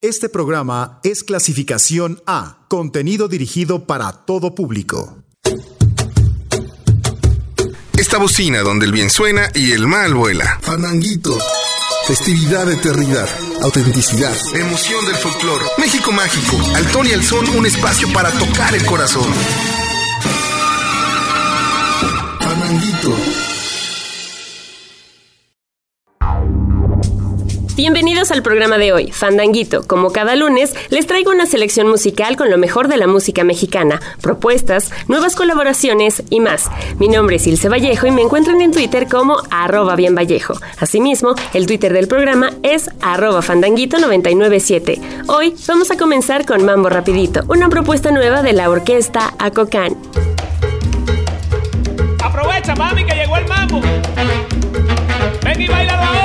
Este programa es clasificación A, contenido dirigido para todo público. Esta bocina donde el bien suena y el mal vuela. Fandanguito. Festividad, eternidad, autenticidad. Emoción del folclore. México mágico. Al ton y al son, un espacio para tocar el corazón. Fandanguito. Bienvenidos al programa de hoy, Fandanguito. Como cada lunes, les traigo una selección musical con lo mejor de la música mexicana, propuestas, nuevas colaboraciones y más. Mi nombre es Ilse Vallejo y me encuentran en Twitter como arroba bien Vallejo. Asimismo, el Twitter del programa es arroba fandanguito997. Hoy vamos a comenzar con Mambo Rapidito, una propuesta nueva de la orquesta Acocán. Aprovecha, mami, que llegó el mambo. Ven y bailalo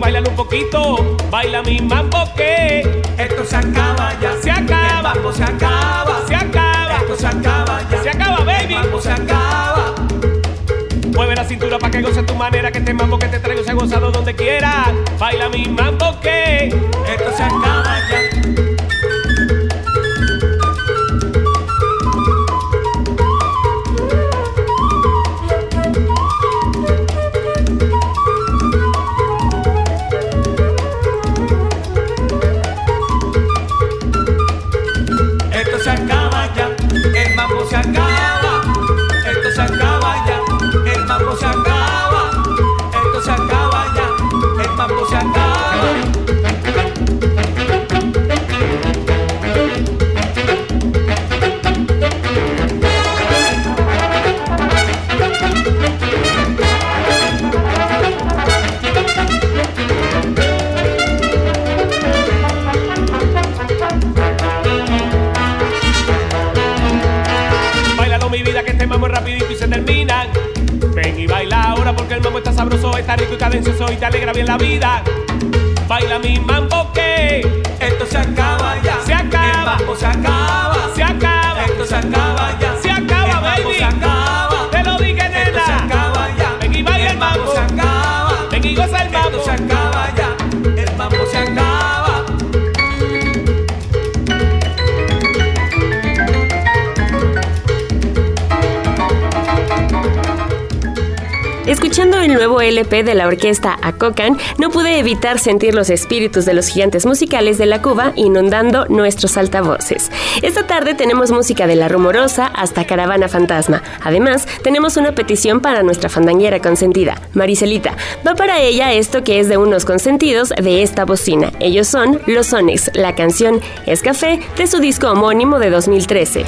sabroso, ven y baila un poquito. Baila mi mambo que esto se acaba ya. Se acaba. El mambo se acaba. Se acaba. Esto se acaba ya. Se acaba, baby. El mambo se acaba. Mueve la cintura para que goces tu manera, que este mambo que te traigo sea gozado donde quiera. Baila mi mambo que esto se acaba ya. Y cadencioso y te alegra bien la vida. Baila mi mambo que esto se acaba ya. Se acaba. El mambo se acaba. Se acaba. Esto se acaba ya. Se acaba, el mambo baby. se acaba. Te lo dije, nena. Esto se acaba ya. Ven y baila el mambo. se acaba. Ven y goza el mambo. Esto se acaba Escuchando el nuevo LP de la orquesta Acocan, no pude evitar sentir los espíritus de los gigantes musicales de la Cuba inundando nuestros altavoces. Esta tarde tenemos música de La Rumorosa hasta Caravana Fantasma. Además, tenemos una petición para nuestra fandanguera consentida, Maricelita. Va para ella esto que es de unos consentidos de esta bocina. Ellos son Los Sones. La canción es Café de su disco homónimo de 2013.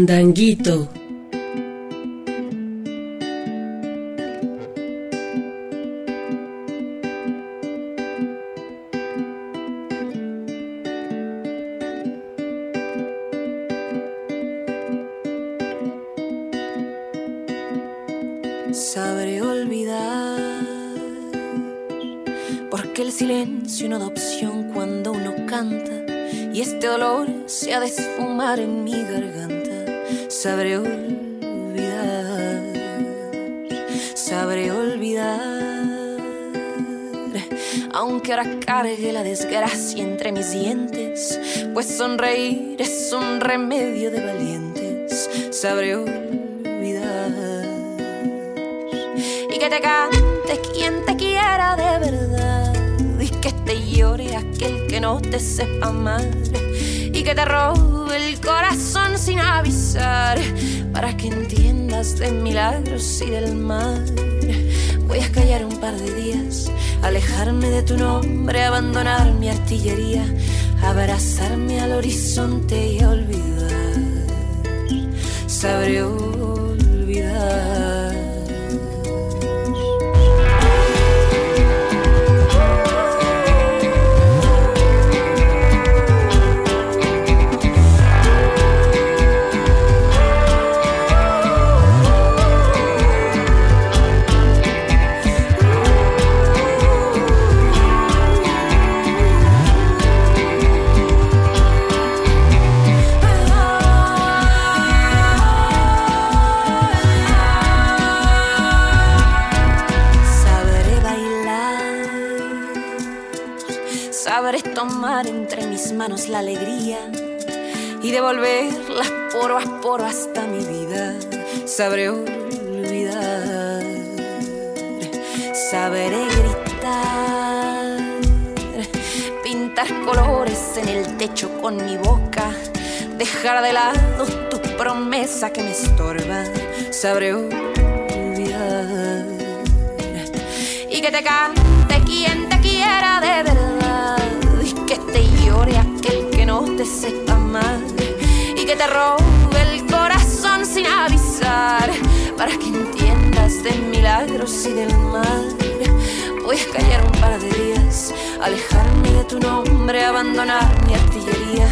Fandanguito. Es un remedio de valientes. Sabré olvidar. Y que te cante quien te quiera de verdad. Y que te llore aquel que no te sepa amar. Y que te robe el corazón sin avisar. Para que entiendas de milagros y del mar. Voy a callar un par de días, alejarme de tu nombre, abandonar mi artillería, abrazarme al horizonte y olvidar. Sabré olvidar. Y devolverla poro a poro hasta mi vida. Sabré olvidar, sabré gritar, pintar colores en el techo con mi boca, dejar de lado tu promesa que me estorba. Sabré olvidar y que te cante quien te quiera de verdad y que te llore aquel que no te sepa y que te robe el corazón sin avisar para que entiendas de milagros y del mal. Voy a callar un par de días, alejarme de tu nombre, abandonar mi artillería,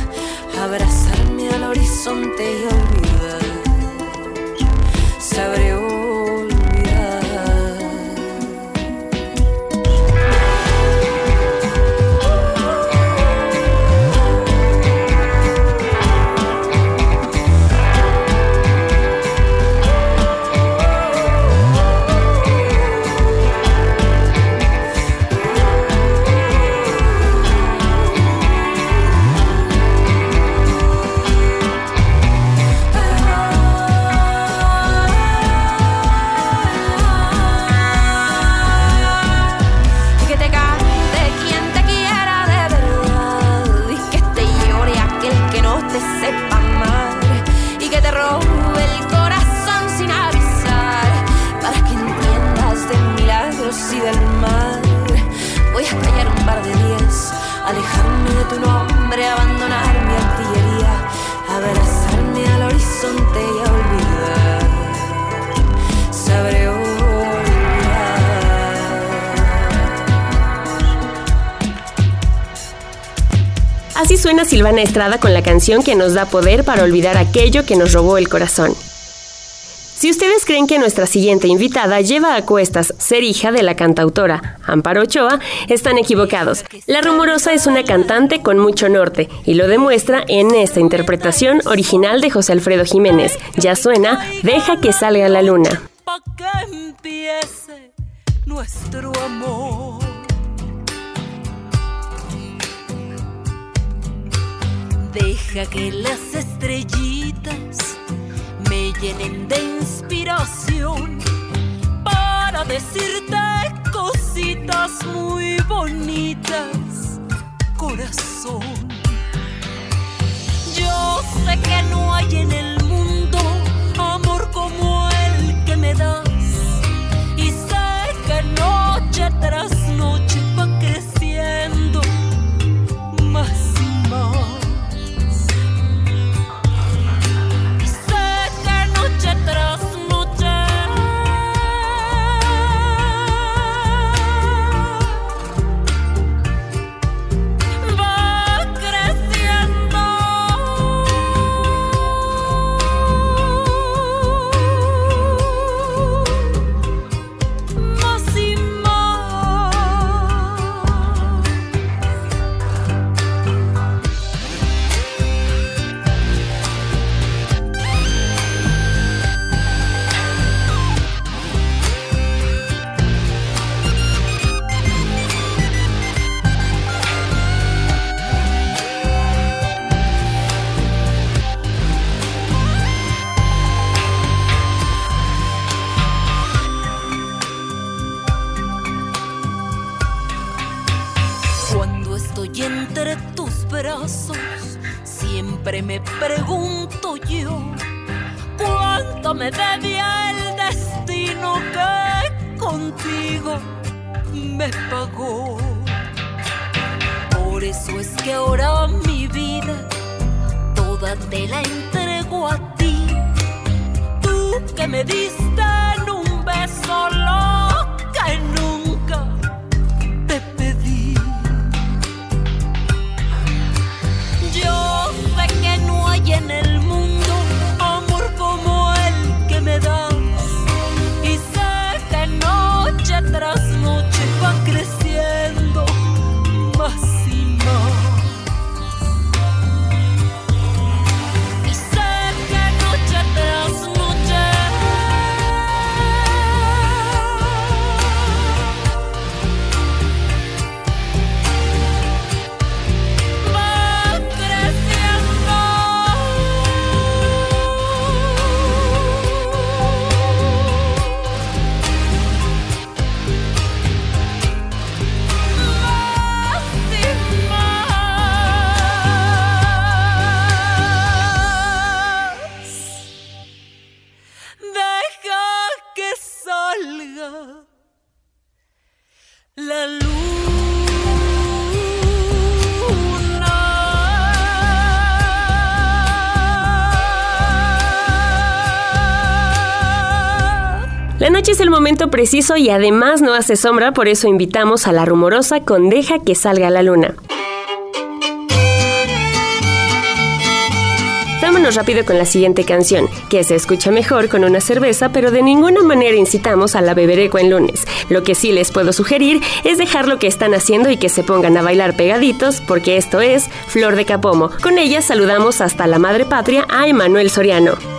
abrazarme al horizonte y olvidar. Sabré Silvana Estrada con la canción que nos da poder para olvidar aquello que nos robó el corazón. Si ustedes creen que nuestra siguiente invitada lleva a cuestas ser hija de la cantautora Amparo Ochoa, están equivocados. La rumorosa es una cantante con mucho norte y lo demuestra en esta interpretación original de José Alfredo Jiménez. Ya suena Deja que salga la luna. nuestro amor. Deja que las estrellitas me llenen de inspiración para decirte cositas muy bonitas, corazón. Yo sé que no hay en el mundo amor como el que me das y sé que noche tras noche es el momento preciso y además no hace sombra, por eso invitamos a la rumorosa con Deja que salga la luna. Vámonos rápido con la siguiente canción, que se escucha mejor con una cerveza, pero de ninguna manera incitamos a la bebereco en lunes. Lo que sí les puedo sugerir es dejar lo que están haciendo y que se pongan a bailar pegaditos, porque esto es Flor de Capomo. Con ella saludamos hasta la madre patria a Emanuel Soriano.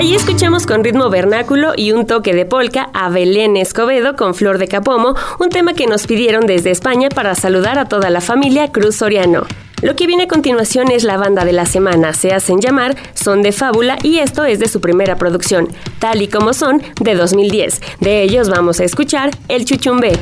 Ahí escuchamos con ritmo vernáculo y un toque de polka a Belén Escobedo con Flor de Capomo, un tema que nos pidieron desde España para saludar a toda la familia Cruz Soriano. Lo que viene a continuación es la banda de la semana, se hacen llamar Son de Fábula y esto es de su primera producción, tal y como son, de 2010. De ellos vamos a escuchar El Chuchumbé.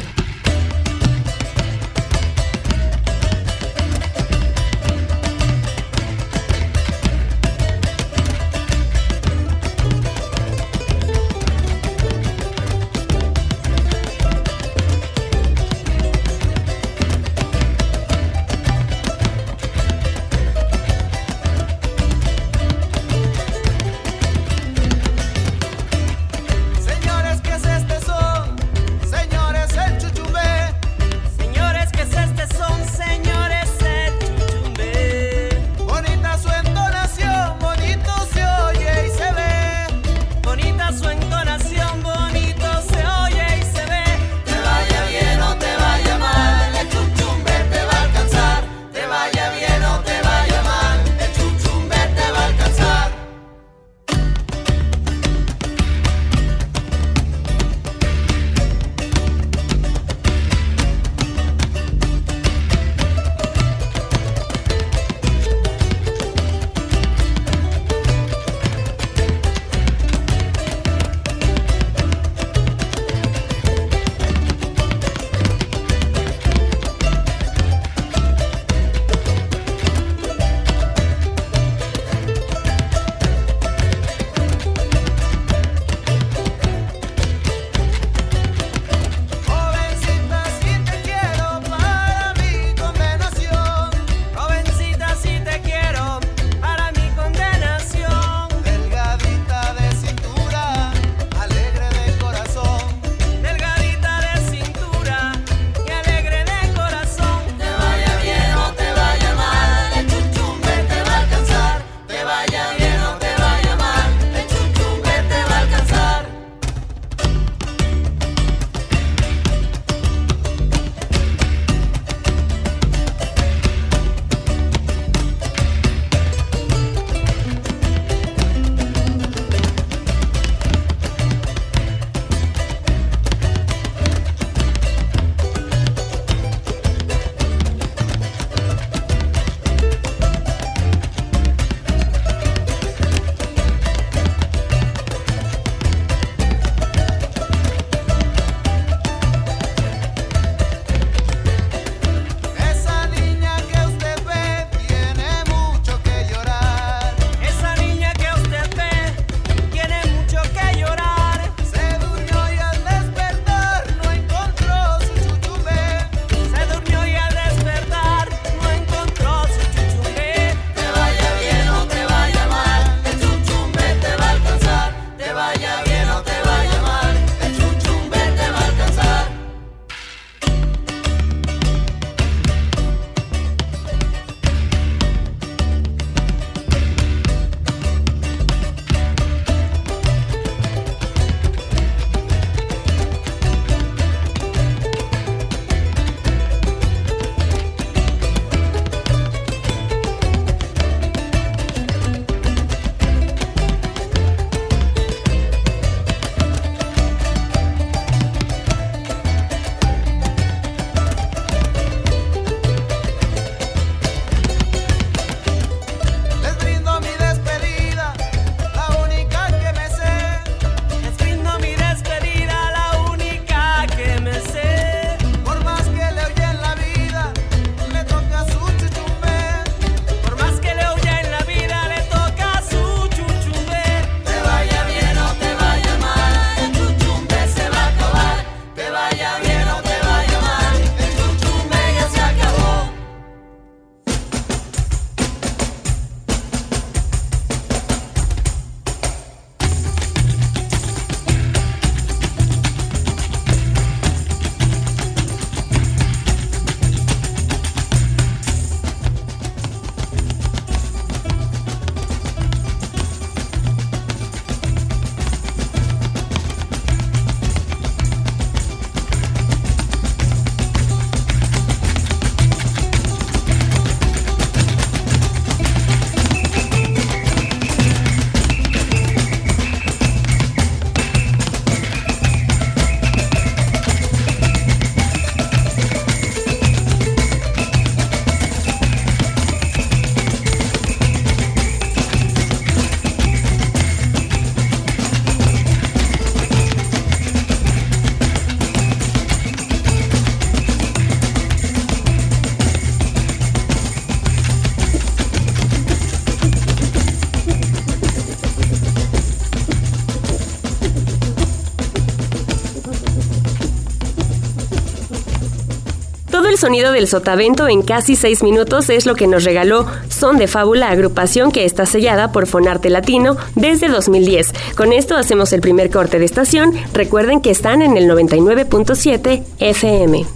Sonido del sotavento en casi seis minutos es lo que nos regaló Son de Fábula, agrupación que está sellada por Fonarte Latino desde 2010. Con esto hacemos el primer corte de estación. Recuerden que están en el 99.7 FM.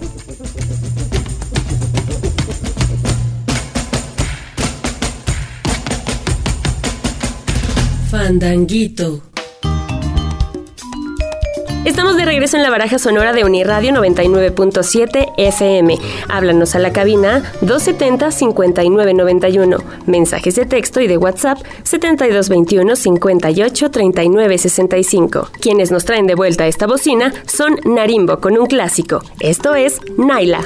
Fandanguito. Estamos de regreso en la baraja sonora de Uniradio 99.7 FM. Háblanos a la cabina 270-5991. Mensajes de texto y de WhatsApp 7221 58 39 65. Quienes nos traen de vuelta esta bocina son Narimbo con un clásico. Esto es Naila.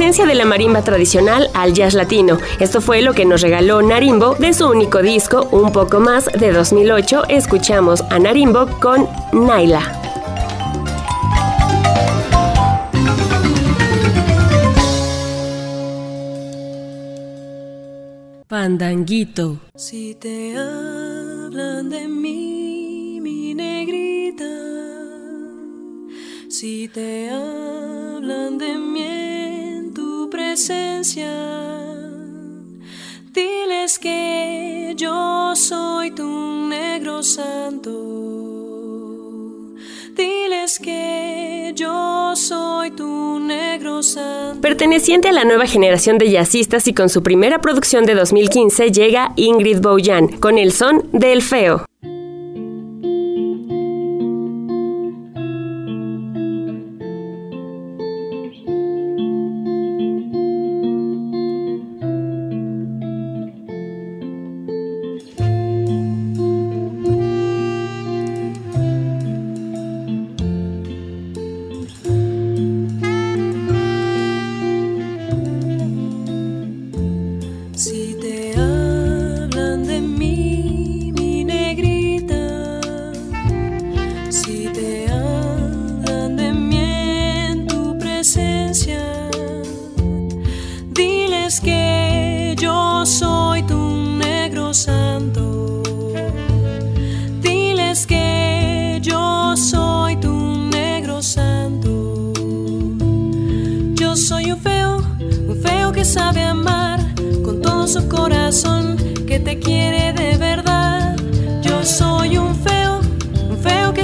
Esencia de la marimba tradicional al jazz latino. Esto fue lo que nos regaló Narimbo de su único disco, Un poco más, de 2008. Escuchamos a Narimbo con Naila. Pandanguito. Si te hablan de mí, mi negrita, si te hablan de mí diles que yo soy tu negro santo. Diles que yo soy tu negro santo. Perteneciente a la nueva generación de jazzistas y con su primera producción de 2015 llega Ingrid Boyan con el son del feo.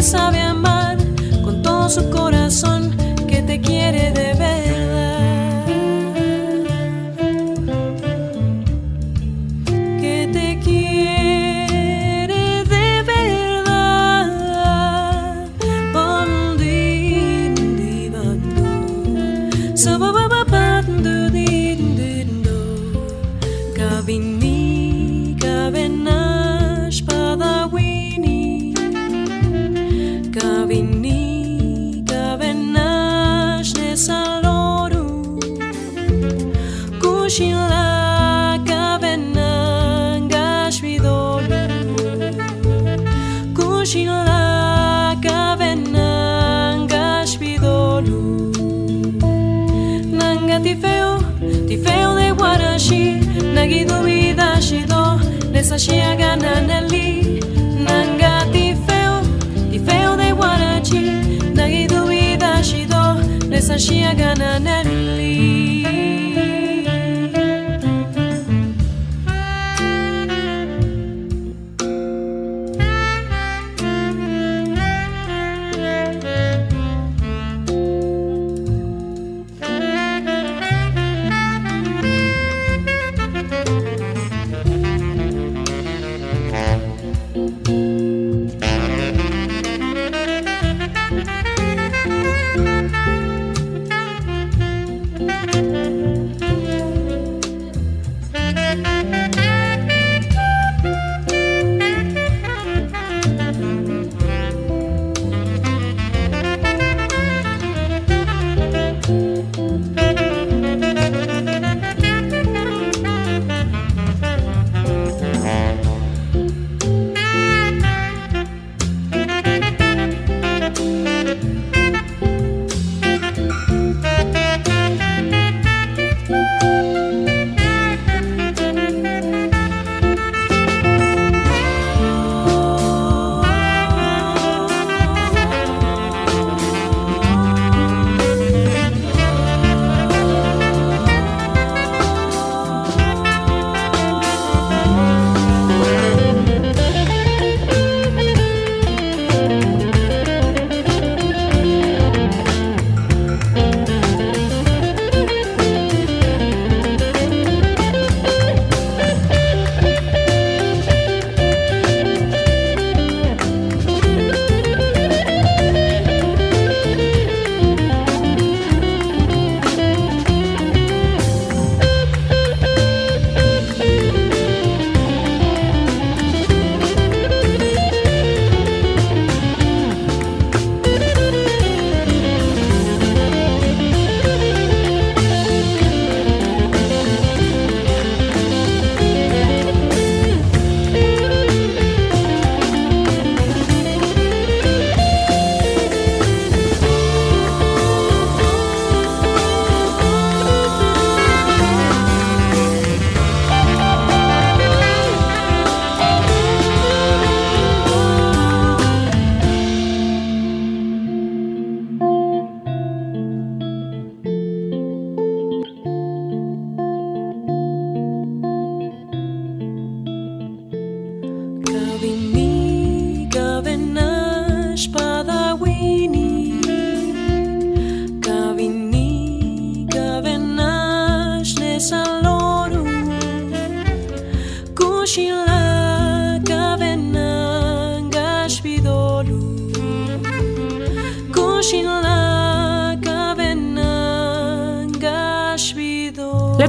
Sabe amar con todo su corazón,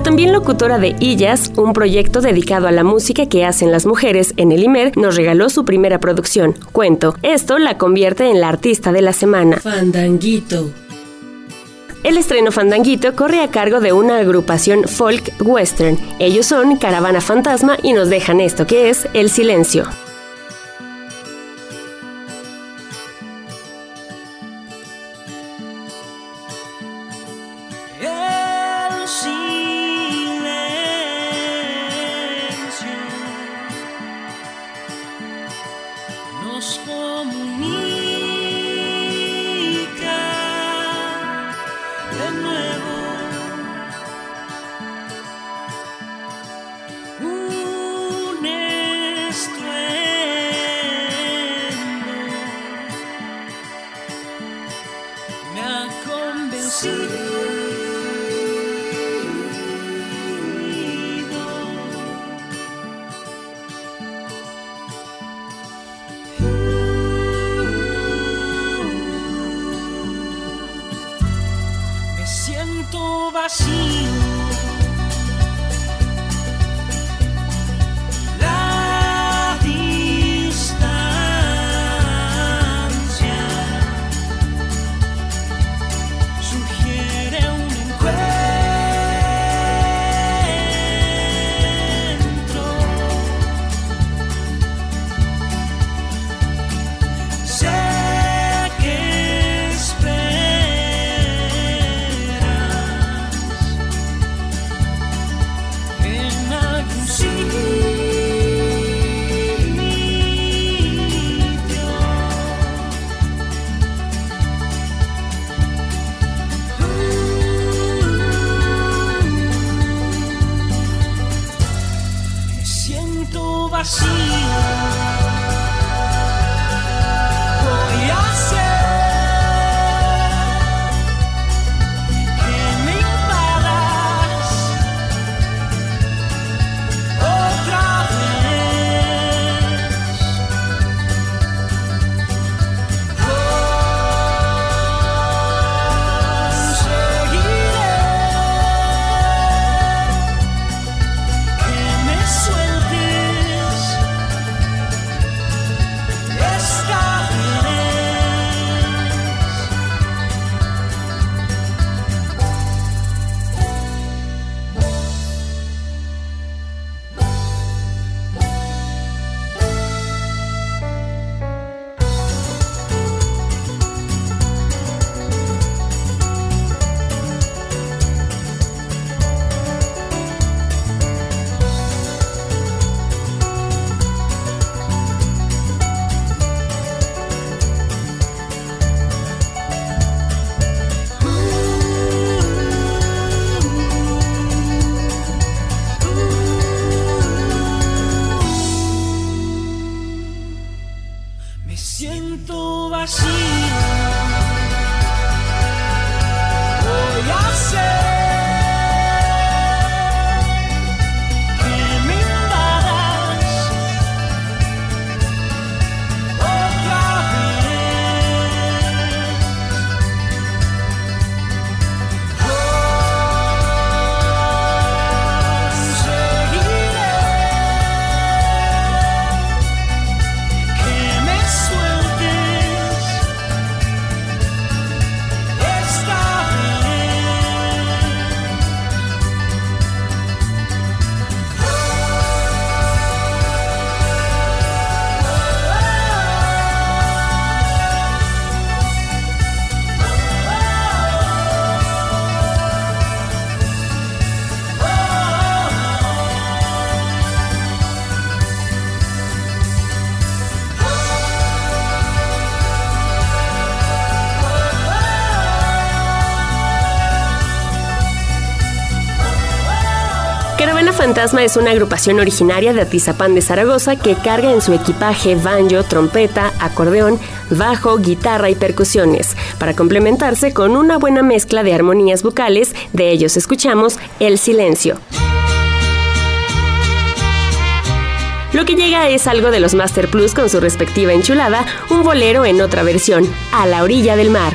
también locutora de Illas, un proyecto dedicado a la música que hacen las mujeres en el IMER, nos regaló su primera producción, Cuento. Esto la convierte en la artista de la semana. Fandanguito. El estreno Fandanguito corre a cargo de una agrupación folk western. Ellos son Caravana Fantasma y nos dejan esto que es El Silencio. Fantasma es una agrupación originaria de Atizapán de Zaragoza que carga en su equipaje banjo, trompeta, acordeón, bajo, guitarra y percusiones, para complementarse con una buena mezcla de armonías vocales, de ellos escuchamos El Silencio. Lo que llega es algo de los Master Plus con su respectiva enchulada, un bolero en otra versión, A la orilla del mar.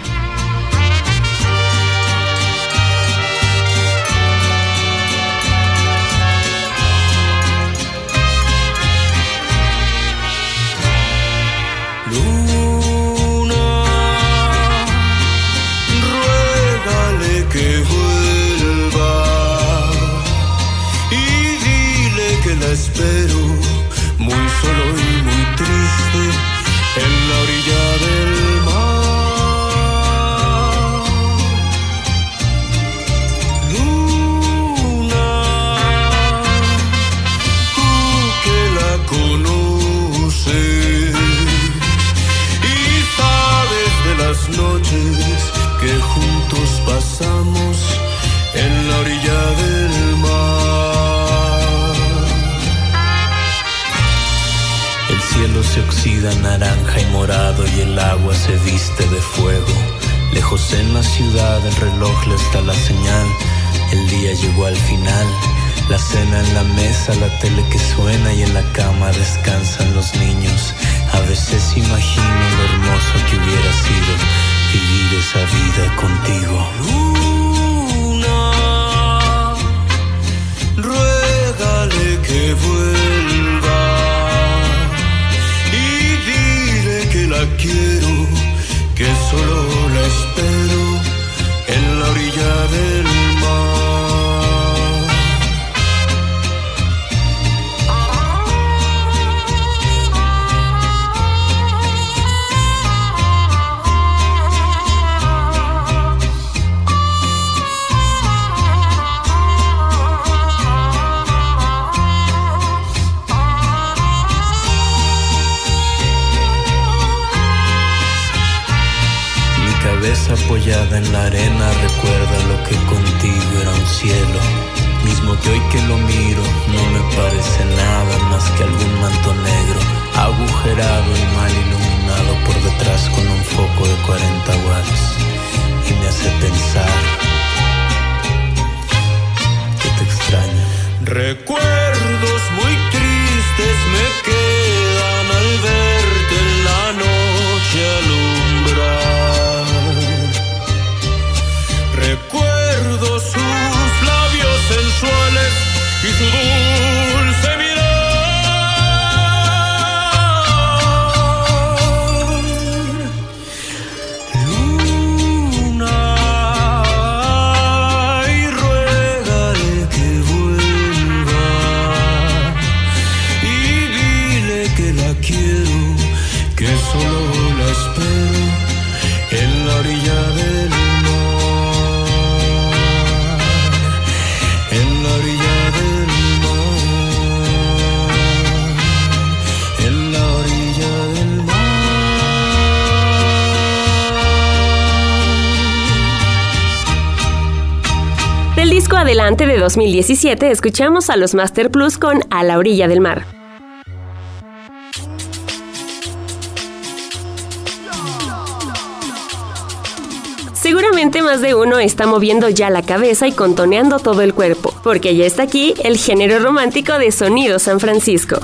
apoyada en la arena recuerda lo que contigo era un cielo. Mismo que hoy que lo miro no me parece nada más que algún manto negro, agujerado y mal iluminado por detrás con un foco de 40 watts. Y me hace pensar que te extraño. Recuerdos muy tristes me quedan. is. adelante de 2017 escuchamos a los Master Plus con A la orilla del mar. Seguramente más de uno está moviendo ya la cabeza y contoneando todo el cuerpo, porque ya está aquí el género romántico de Sonido San Francisco.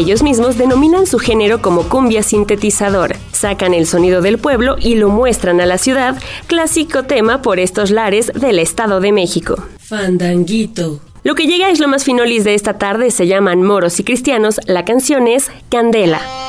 Ellos mismos denominan su género como cumbia sintetizador. Sacan el sonido del pueblo y lo muestran a la ciudad, clásico tema por estos lares del Estado de México. Fandanguito. Lo que llega es lo más finolis de esta tarde, se llaman Moros y Cristianos, la canción es Candela.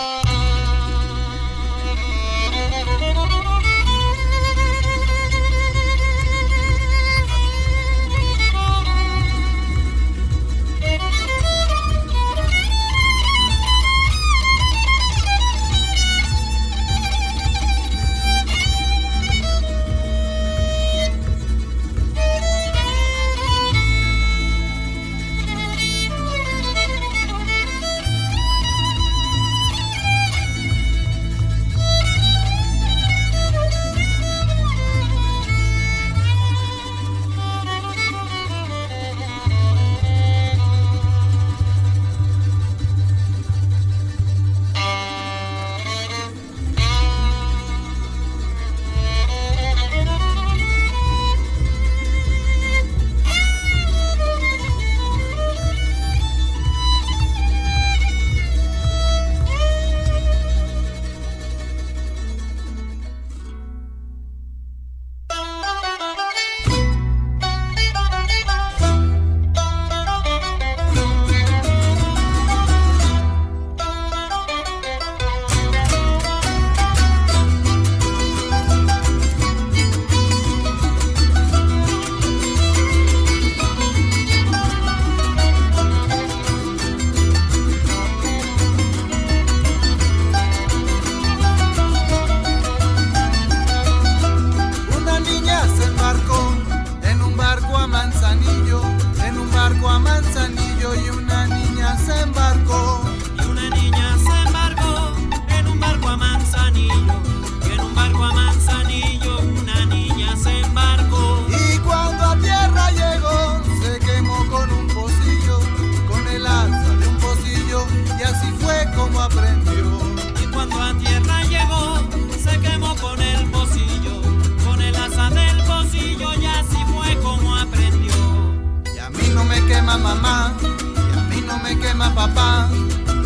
y a mí no me quema papá,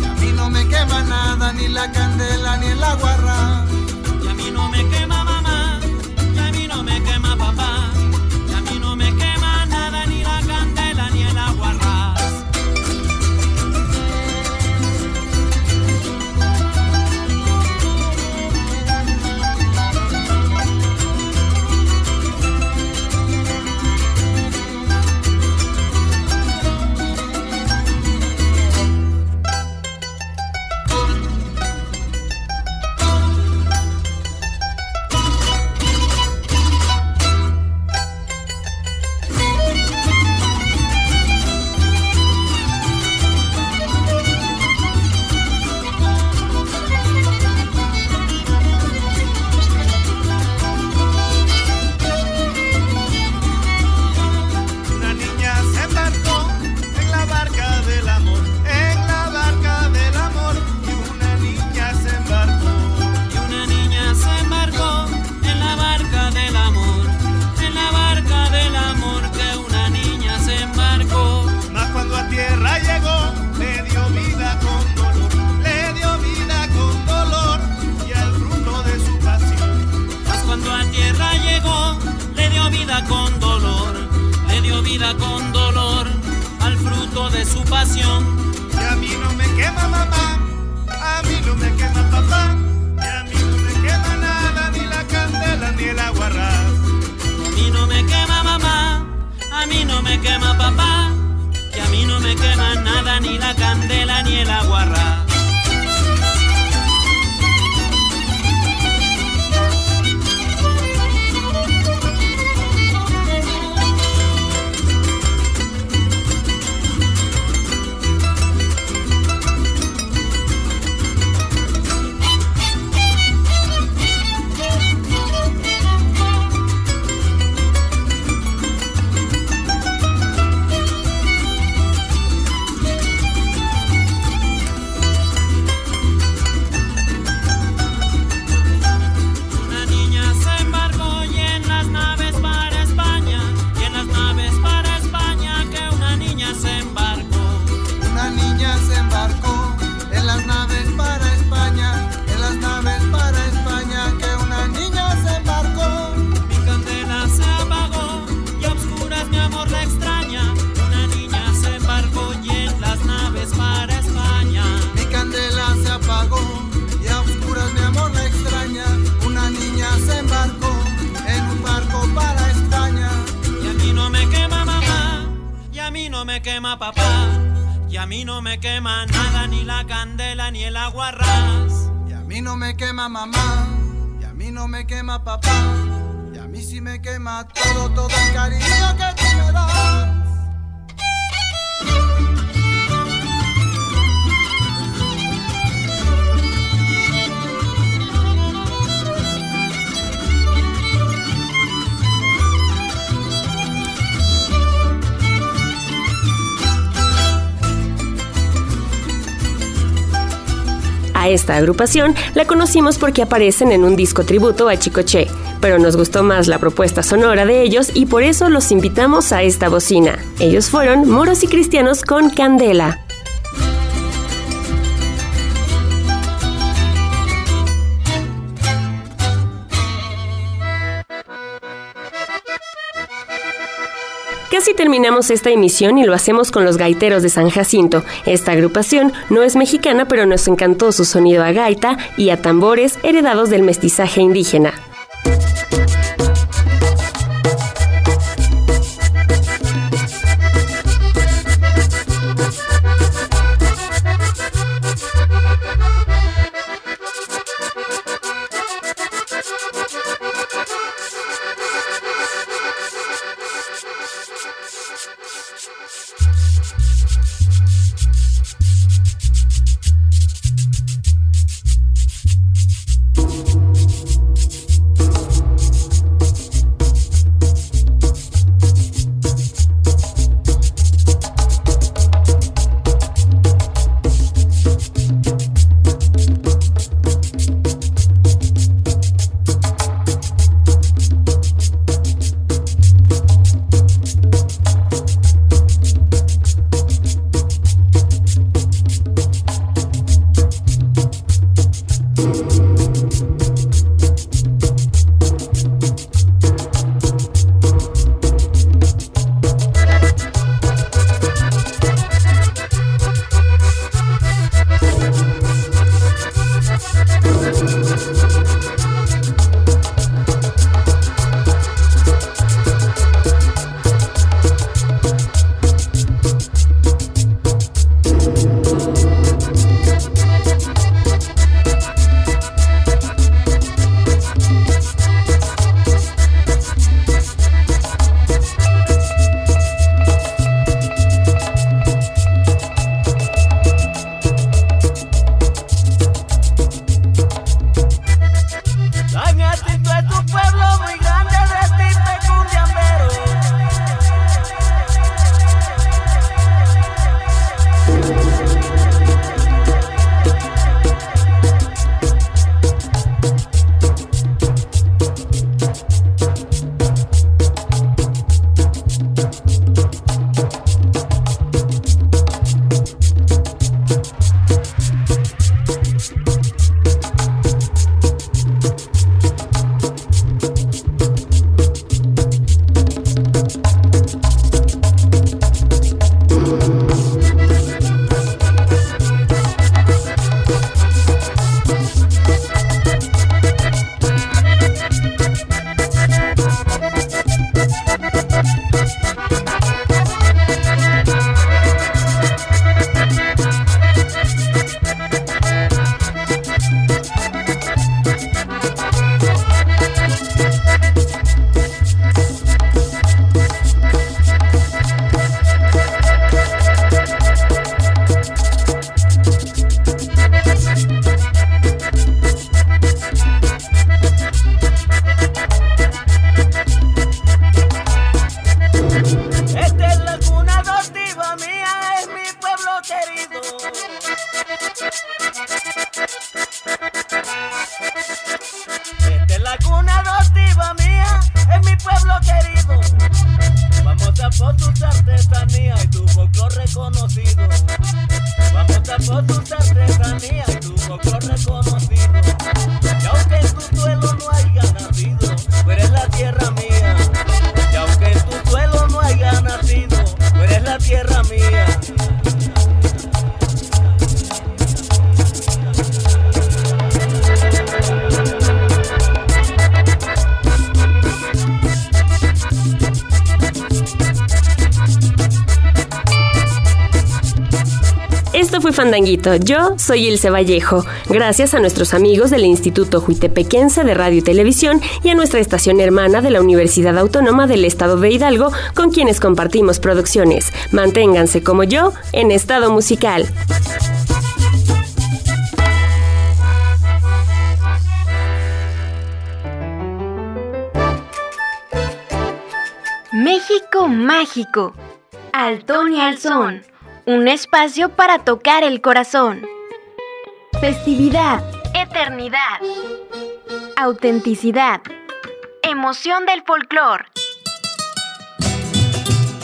y a mí no me quema nada, ni la candela ni el aguarra, y a mí no me quema candela ni el. esta agrupación la conocimos porque aparecen en un disco tributo a Chicoche, pero nos gustó más la propuesta sonora de ellos y por eso los invitamos a esta bocina. Ellos fueron Moros y Cristianos con Candela. Casi terminamos esta emisión y lo hacemos con los gaiteros de San Jacinto. Esta agrupación no es mexicana, pero nos encantó su sonido a gaita y a tambores heredados del mestizaje indígena. Yo soy Ilse Vallejo. Gracias a nuestros amigos del Instituto Juitepequense de Radio y Televisión y a nuestra estación hermana de la Universidad Autónoma del Estado de Hidalgo, con quienes compartimos producciones. Manténganse como yo en estado musical. México Mágico. Altón y Alzón. Un espacio para tocar el corazón. Festividad. Eternidad. Autenticidad. Emoción del folclor.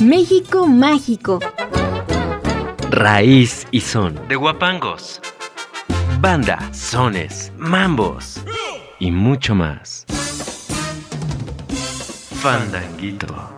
México Mágico. Raíz y son de guapangos. Banda, sones, mambos y mucho más. Fandanguito.